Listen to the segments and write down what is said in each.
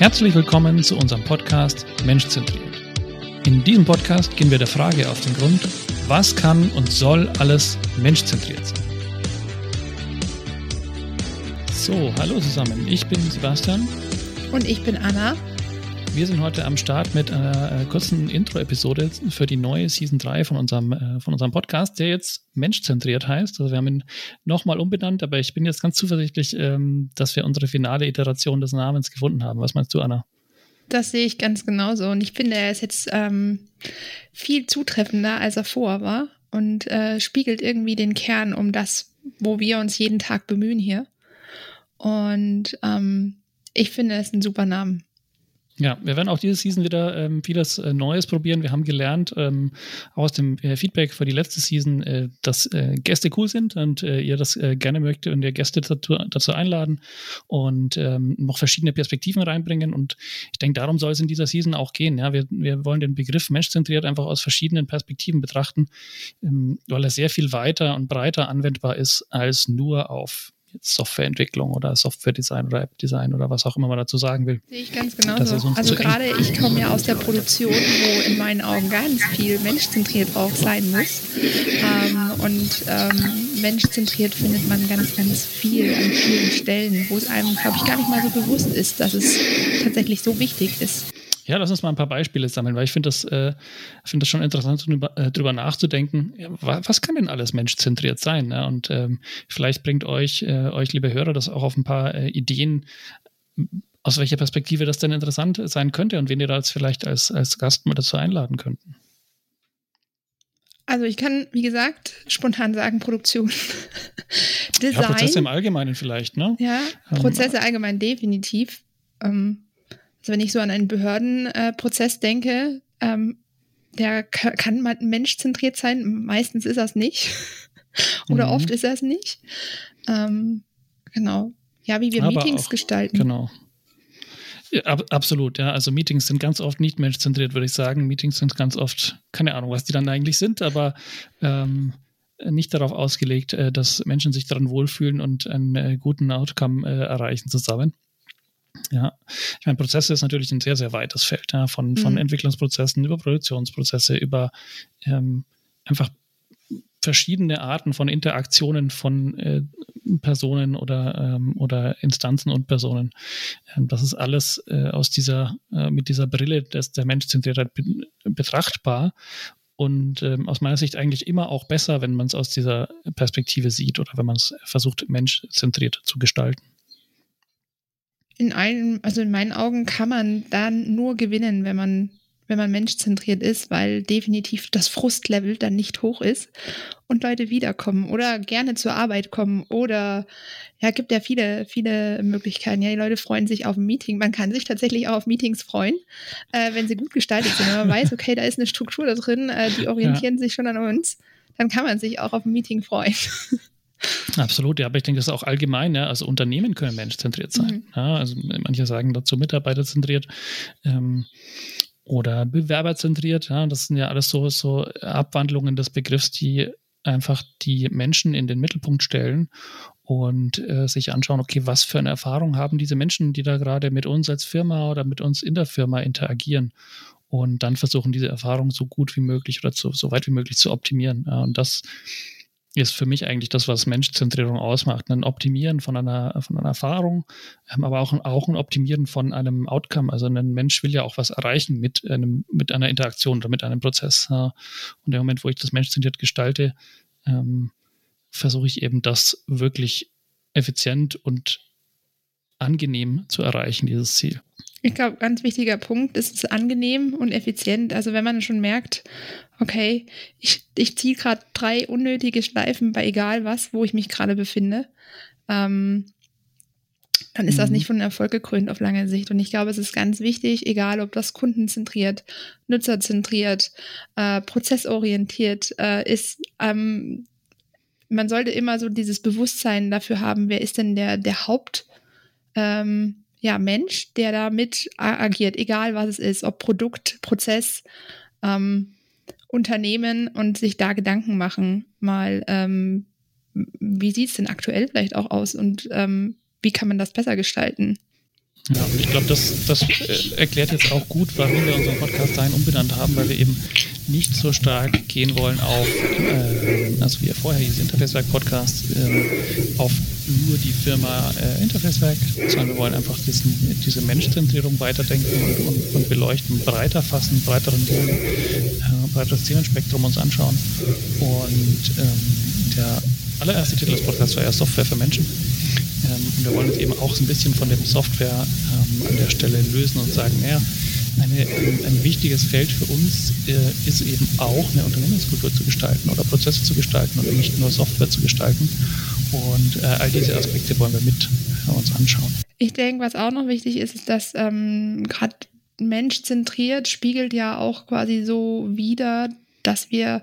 Herzlich willkommen zu unserem Podcast Menschzentriert. In diesem Podcast gehen wir der Frage auf den Grund, was kann und soll alles menschzentriert sein? So, hallo zusammen, ich bin Sebastian. Und ich bin Anna. Wir sind heute am Start mit einer äh, kurzen Intro-Episode für die neue Season 3 von unserem, äh, von unserem Podcast, der jetzt menschzentriert heißt. Also wir haben ihn nochmal umbenannt, aber ich bin jetzt ganz zuversichtlich, ähm, dass wir unsere finale Iteration des Namens gefunden haben. Was meinst du, Anna? Das sehe ich ganz genauso. Und ich finde, er ist jetzt ähm, viel zutreffender, als er vorher war und äh, spiegelt irgendwie den Kern um das, wo wir uns jeden Tag bemühen hier. Und ähm, ich finde, es ist ein super Namen. Ja, wir werden auch diese Season wieder ähm, vieles äh, Neues probieren. Wir haben gelernt ähm, aus dem äh, Feedback für die letzte Season, äh, dass äh, Gäste cool sind und äh, ihr das äh, gerne möchtet und ihr Gäste dazu, dazu einladen und ähm, noch verschiedene Perspektiven reinbringen. Und ich denke, darum soll es in dieser Season auch gehen. Ja, wir, wir wollen den Begriff menschzentriert einfach aus verschiedenen Perspektiven betrachten, ähm, weil er sehr viel weiter und breiter anwendbar ist als nur auf Softwareentwicklung oder Softwaredesign oder App-Design oder was auch immer man dazu sagen will. Sehe ich ganz genauso. Also gerade ich komme ja aus der Produktion, wo in meinen Augen ganz viel menschzentriert auch sein muss. Ähm, und ähm, menschzentriert findet man ganz, ganz viel an vielen Stellen, wo es einem, glaube ich, gar nicht mal so bewusst ist, dass es tatsächlich so wichtig ist. Ja, lass uns mal ein paar Beispiele sammeln, weil ich finde das, äh, find das schon interessant, drüber, äh, drüber nachzudenken. Ja, was kann denn alles menschzentriert sein? Ne? Und ähm, vielleicht bringt euch, äh, euch, liebe Hörer, das auch auf ein paar äh, Ideen, aus welcher Perspektive das denn interessant sein könnte und wen ihr da jetzt vielleicht als, als Gast mal dazu einladen könnten. Also ich kann, wie gesagt, spontan sagen, Produktion. Design. Ja, Prozesse im Allgemeinen vielleicht, ne? Ja, ähm, Prozesse ähm, allgemein definitiv. Ähm, also wenn ich so an einen Behördenprozess äh, denke, ähm, der kann man menschzentriert sein. Meistens ist das nicht. Oder mhm. oft ist das nicht. Ähm, genau. Ja, wie wir Aber Meetings auch, gestalten. Genau. Ja, ab, absolut, ja. Also Meetings sind ganz oft nicht menschzentriert, würde ich sagen. Meetings sind ganz oft, keine Ahnung, was die dann eigentlich sind, aber ähm, nicht darauf ausgelegt, äh, dass Menschen sich daran wohlfühlen und einen äh, guten Outcome äh, erreichen zusammen. Ja, ich meine, Prozesse ist natürlich ein sehr, sehr weites Feld, ja, von, von mhm. Entwicklungsprozessen über Produktionsprozesse, über ähm, einfach verschiedene Arten von Interaktionen von äh, Personen oder, ähm, oder Instanzen und Personen. Ähm, das ist alles äh, aus dieser, äh, mit dieser Brille des, der Menschzentriertheit be betrachtbar und ähm, aus meiner Sicht eigentlich immer auch besser, wenn man es aus dieser Perspektive sieht oder wenn man es versucht, menschzentriert zu gestalten in einem, also in meinen Augen kann man dann nur gewinnen, wenn man, wenn man menschzentriert ist, weil definitiv das Frustlevel dann nicht hoch ist und Leute wiederkommen oder gerne zur Arbeit kommen oder ja, gibt ja viele, viele Möglichkeiten. Ja, die Leute freuen sich auf ein Meeting. Man kann sich tatsächlich auch auf Meetings freuen, äh, wenn sie gut gestaltet sind. Wenn man weiß, okay, da ist eine Struktur da drin, äh, die orientieren ja. sich schon an uns, dann kann man sich auch auf ein Meeting freuen. Absolut, ja, aber ich denke, das ist auch allgemein, ja, also Unternehmen können menschzentriert sein. Mhm. Ja, also manche sagen dazu mitarbeiterzentriert ähm, oder bewerberzentriert, ja, das sind ja alles so, so Abwandlungen des Begriffs, die einfach die Menschen in den Mittelpunkt stellen und äh, sich anschauen, okay, was für eine Erfahrung haben diese Menschen, die da gerade mit uns als Firma oder mit uns in der Firma interagieren und dann versuchen, diese Erfahrung so gut wie möglich oder zu, so weit wie möglich zu optimieren. Ja, und das ist für mich eigentlich das, was Menschzentrierung ausmacht. Ein Optimieren von einer, von einer Erfahrung, ähm, aber auch, auch ein Optimieren von einem Outcome. Also ein Mensch will ja auch was erreichen mit, einem, mit einer Interaktion oder mit einem Prozess. Und im Moment, wo ich das menschzentriert gestalte, ähm, versuche ich eben das wirklich effizient und angenehm zu erreichen, dieses Ziel. Ich glaube, ganz wichtiger Punkt ist es angenehm und effizient. Also wenn man schon merkt, okay, ich, ich ziehe gerade drei unnötige Schleifen bei egal was, wo ich mich gerade befinde, ähm, dann ist mhm. das nicht von Erfolg gekrönt auf lange Sicht. Und ich glaube, es ist ganz wichtig, egal ob das kundenzentriert, nutzerzentriert, äh, prozessorientiert äh, ist, ähm, man sollte immer so dieses Bewusstsein dafür haben, wer ist denn der, der Haupt, ähm, ja, Mensch, der da mit agiert, egal was es ist, ob Produkt, Prozess, ähm, Unternehmen und sich da Gedanken machen, mal, ähm, wie sieht es denn aktuell vielleicht auch aus und ähm, wie kann man das besser gestalten? Ja, und ich glaube, das, das äh, erklärt jetzt auch gut, warum wir unseren Podcast dahin umbenannt haben, weil wir eben nicht so stark gehen wollen auf, äh, also wie er vorher hieß, Interfacewerk-Podcast, äh, auf nur die Firma äh, Interfacewerk, sondern wir wollen einfach diesen, diese Menschzentrierung weiterdenken und, und, und beleuchten, breiter fassen, breiteren äh, breiteres Themenspektrum uns anschauen. Und ähm, der allererste Titel des Podcasts war ja Software für Menschen. Ähm, und wir wollen uns eben auch so ein bisschen von dem Software ähm, an der Stelle lösen und sagen, naja, eine, ein, ein, wichtiges Feld für uns äh, ist eben auch eine Unternehmenskultur zu gestalten oder Prozesse zu gestalten und nicht nur Software zu gestalten. Und äh, all diese Aspekte wollen wir mit uns anschauen. Ich denke, was auch noch wichtig ist, ist, dass ähm, gerade menschzentriert spiegelt ja auch quasi so wider, dass wir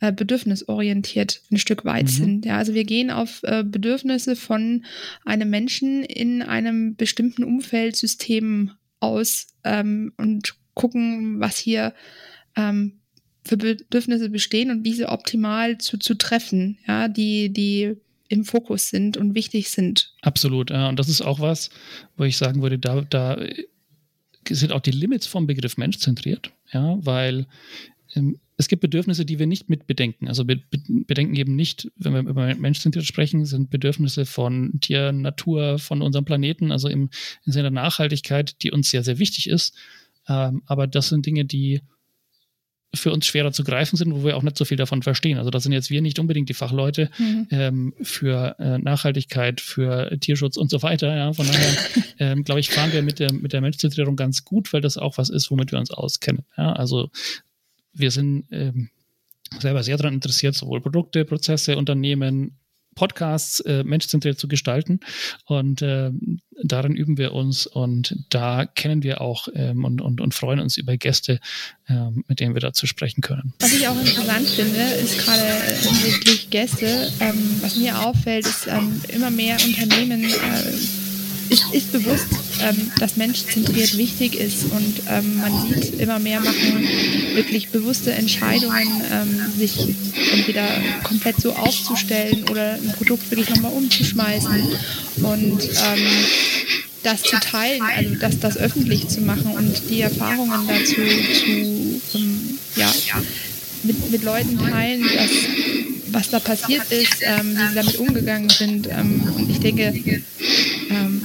äh, bedürfnisorientiert ein Stück weit mhm. sind. Ja, also wir gehen auf äh, Bedürfnisse von einem Menschen in einem bestimmten Umfeldsystem aus ähm, und gucken, was hier ähm, für Bedürfnisse bestehen und wie sie optimal zu, zu treffen, ja, die, die im Fokus sind und wichtig sind. Absolut, ja. Und das ist auch was, wo ich sagen würde, da, da sind auch die Limits vom Begriff Mensch zentriert, ja, weil ähm, es gibt Bedürfnisse, die wir nicht mit bedenken. Also wir bedenken eben nicht, wenn wir über Menschzentriert sprechen, sind Bedürfnisse von Tier, Natur, von unserem Planeten, also im, im Sinne der Nachhaltigkeit, die uns sehr, sehr wichtig ist. Ähm, aber das sind Dinge, die für uns schwerer zu greifen sind, wo wir auch nicht so viel davon verstehen. Also da sind jetzt wir nicht unbedingt die Fachleute mhm. ähm, für äh, Nachhaltigkeit, für Tierschutz und so weiter. Ja. Von daher, ähm, glaube ich, fahren wir mit der, mit der Menschzentrierung ganz gut, weil das auch was ist, womit wir uns auskennen. Ja. Also wir sind ähm, selber sehr daran interessiert, sowohl Produkte, Prozesse, Unternehmen, Podcasts äh, menschzentriert zu gestalten. Und äh, darin üben wir uns und da kennen wir auch ähm, und, und, und freuen uns über Gäste, ähm, mit denen wir dazu sprechen können. Was ich auch interessant finde, ist gerade hinsichtlich Gäste, ähm, was mir auffällt, ist ähm, immer mehr Unternehmen äh, ist, ist bewusst, ähm, dass menschzentriert wichtig ist und ähm, man sieht immer mehr machen wirklich bewusste Entscheidungen, ähm, sich entweder komplett so aufzustellen oder ein Produkt wirklich nochmal umzuschmeißen und ähm, das zu teilen, also das, das öffentlich zu machen und die Erfahrungen dazu zu, ähm, ja, mit, mit Leuten teilen, dass, was da passiert ist, ähm, wie sie damit umgegangen sind. Ähm, und ich denke, ähm,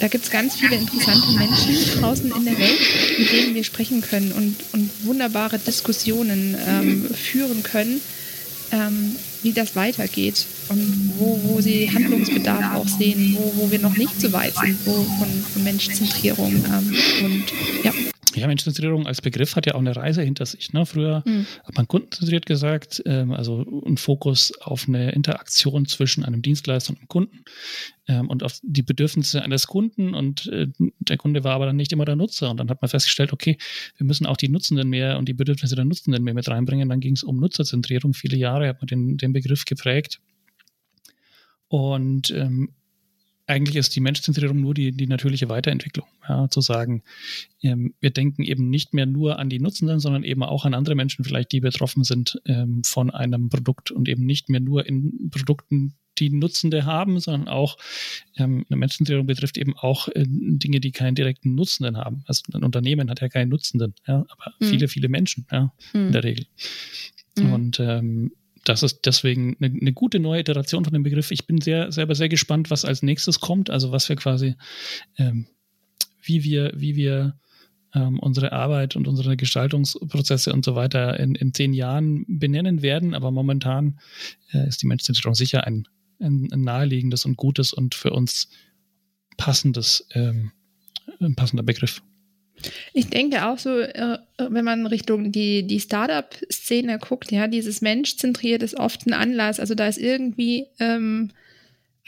da gibt es ganz viele interessante Menschen draußen in der Welt, mit denen wir sprechen können und, und wunderbare Diskussionen ähm, führen können, ähm, wie das weitergeht und wo, wo sie Handlungsbedarf auch sehen, wo, wo wir noch nicht so weit sind, wo von, von Menschzentrierung ähm, und ja. Ja, Menschenzentrierung als Begriff hat ja auch eine Reise hinter sich. Ne? Früher mhm. hat man kundenzentriert gesagt, ähm, also ein Fokus auf eine Interaktion zwischen einem Dienstleister und einem Kunden ähm, und auf die Bedürfnisse eines Kunden. Und äh, der Kunde war aber dann nicht immer der Nutzer. Und dann hat man festgestellt, okay, wir müssen auch die Nutzenden mehr und die Bedürfnisse der Nutzenden mehr mit reinbringen. Dann ging es um Nutzerzentrierung. Viele Jahre hat man den, den Begriff geprägt. Und ähm, eigentlich ist die Menschzentrierung nur die, die natürliche Weiterentwicklung. Ja, zu sagen, ähm, wir denken eben nicht mehr nur an die Nutzenden, sondern eben auch an andere Menschen vielleicht, die betroffen sind ähm, von einem Produkt und eben nicht mehr nur in Produkten, die Nutzende haben, sondern auch ähm, eine Menschzentrierung betrifft eben auch äh, Dinge, die keinen direkten Nutzenden haben. Also ein Unternehmen hat ja keinen Nutzenden, ja, aber mhm. viele, viele Menschen ja, mhm. in der Regel. Mhm. Und ähm, das ist deswegen eine, eine, gute neue Iteration von dem Begriff. Ich bin sehr, selber sehr gespannt, was als nächstes kommt, also was wir quasi, ähm, wie wir, wie wir ähm, unsere Arbeit und unsere Gestaltungsprozesse und so weiter in, in zehn Jahren benennen werden. Aber momentan äh, ist die Menschzentrierung sicher ein, ein, ein, naheliegendes und gutes und für uns passendes, ähm, passender Begriff. Ich denke auch so, äh, wenn man Richtung die, die Startup-Szene guckt, ja, dieses Menschzentriert ist oft ein Anlass. Also da ist irgendwie ähm,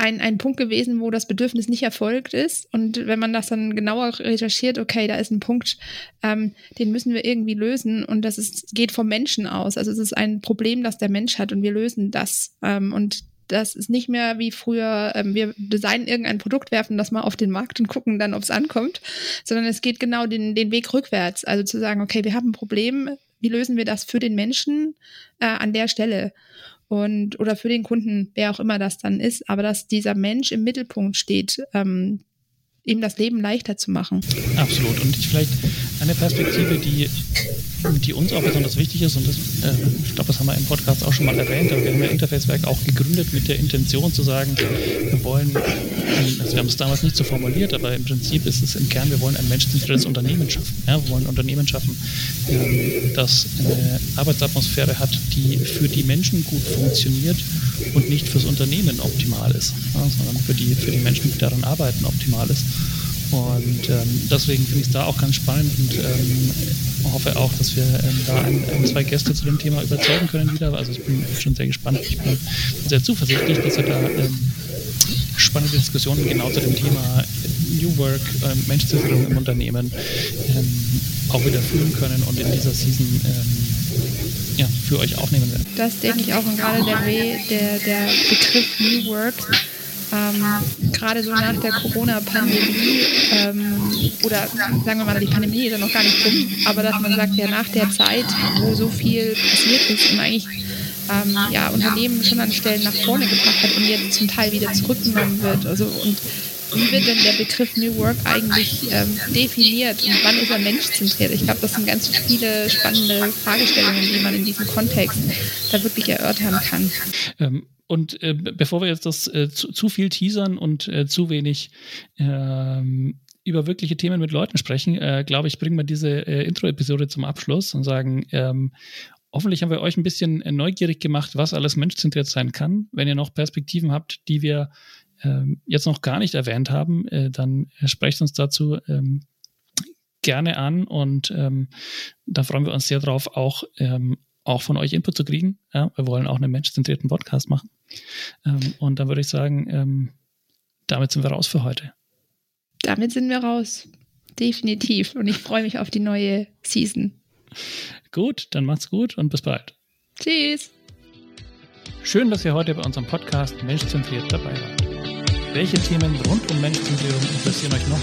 ein, ein Punkt gewesen, wo das Bedürfnis nicht erfolgt ist. Und wenn man das dann genauer recherchiert, okay, da ist ein Punkt, ähm, den müssen wir irgendwie lösen. Und das ist, geht vom Menschen aus. Also es ist ein Problem, das der Mensch hat und wir lösen das. Ähm, und das ist nicht mehr wie früher, ähm, wir designen irgendein Produkt, werfen das mal auf den Markt und gucken dann, ob es ankommt, sondern es geht genau den, den Weg rückwärts. Also zu sagen, okay, wir haben ein Problem, wie lösen wir das für den Menschen äh, an der Stelle? Und, oder für den Kunden, wer auch immer das dann ist, aber dass dieser Mensch im Mittelpunkt steht, ähm, ihm das Leben leichter zu machen. Absolut. Und ich vielleicht eine Perspektive, die, die uns auch besonders wichtig ist, und das, äh, ich glaube, das haben wir im Podcast auch schon mal erwähnt, aber wir haben ja Interfacewerk auch gegründet mit der Intention zu sagen, wir wollen, also wir haben es damals nicht so formuliert, aber im Prinzip ist es im Kern, wir wollen ein menschenzentriertes Unternehmen schaffen. Ja, wir wollen ein Unternehmen schaffen, ähm, das eine Arbeitsatmosphäre hat, die für die Menschen gut funktioniert und nicht fürs Unternehmen optimal ist, ja, sondern für die, für die Menschen, die daran arbeiten, optimal ist. Und ähm, deswegen finde ich es da auch ganz spannend und ähm, hoffe auch, dass wir ähm, da ein, ein, zwei Gäste zu dem Thema überzeugen können wieder. Also ich bin schon sehr gespannt. Ich bin sehr zuversichtlich, dass wir da ähm, spannende Diskussionen genau zu dem Thema New Work, ähm, Menschenzentrierung im Unternehmen ähm, auch wieder führen können und in dieser Season ähm, ja, für euch aufnehmen werden. Das denke ich auch und gerade der, der, der Begriff New Work ähm, gerade so nach der Corona-Pandemie ähm, oder sagen wir mal, die Pandemie ist ja noch gar nicht rum, aber dass man sagt, ja nach der Zeit, wo so viel passiert ist und eigentlich ähm, ja, Unternehmen schon an Stellen nach vorne gebracht hat und jetzt zum Teil wieder zurückgenommen wird. Also und wie wird denn der Begriff New Work eigentlich ähm, definiert und wann ist er menschzentriert? Ich glaube, das sind ganz viele spannende Fragestellungen, die man in diesem Kontext da wirklich erörtern kann. Ähm, und äh, bevor wir jetzt das äh, zu, zu, viel teasern und äh, zu wenig ähm, über wirkliche Themen mit Leuten sprechen, äh, glaube ich, bringen wir diese äh, Intro-Episode zum Abschluss und sagen, ähm, hoffentlich haben wir euch ein bisschen äh, neugierig gemacht, was alles menschzentriert sein kann. Wenn ihr noch Perspektiven habt, die wir ähm, jetzt noch gar nicht erwähnt haben, dann sprecht uns dazu ähm, gerne an und ähm, da freuen wir uns sehr drauf, auch ähm, auch von euch Input zu kriegen. Ja, wir wollen auch einen menschzentrierten Podcast machen. Ähm, und dann würde ich sagen, ähm, damit sind wir raus für heute. Damit sind wir raus. Definitiv. Und ich freue mich auf die neue Season. Gut, dann macht's gut und bis bald. Tschüss. Schön, dass ihr heute bei unserem Podcast Menschzentriert dabei wart. Welche Themen rund um Menschzentrierung interessieren euch noch?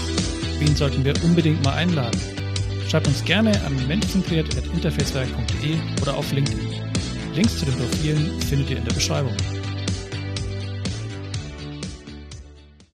Wen sollten wir unbedingt mal einladen? Schreibt uns gerne an menschzentriert.interfacewerk.de oder auf LinkedIn. Links zu den Profilen findet ihr in der Beschreibung.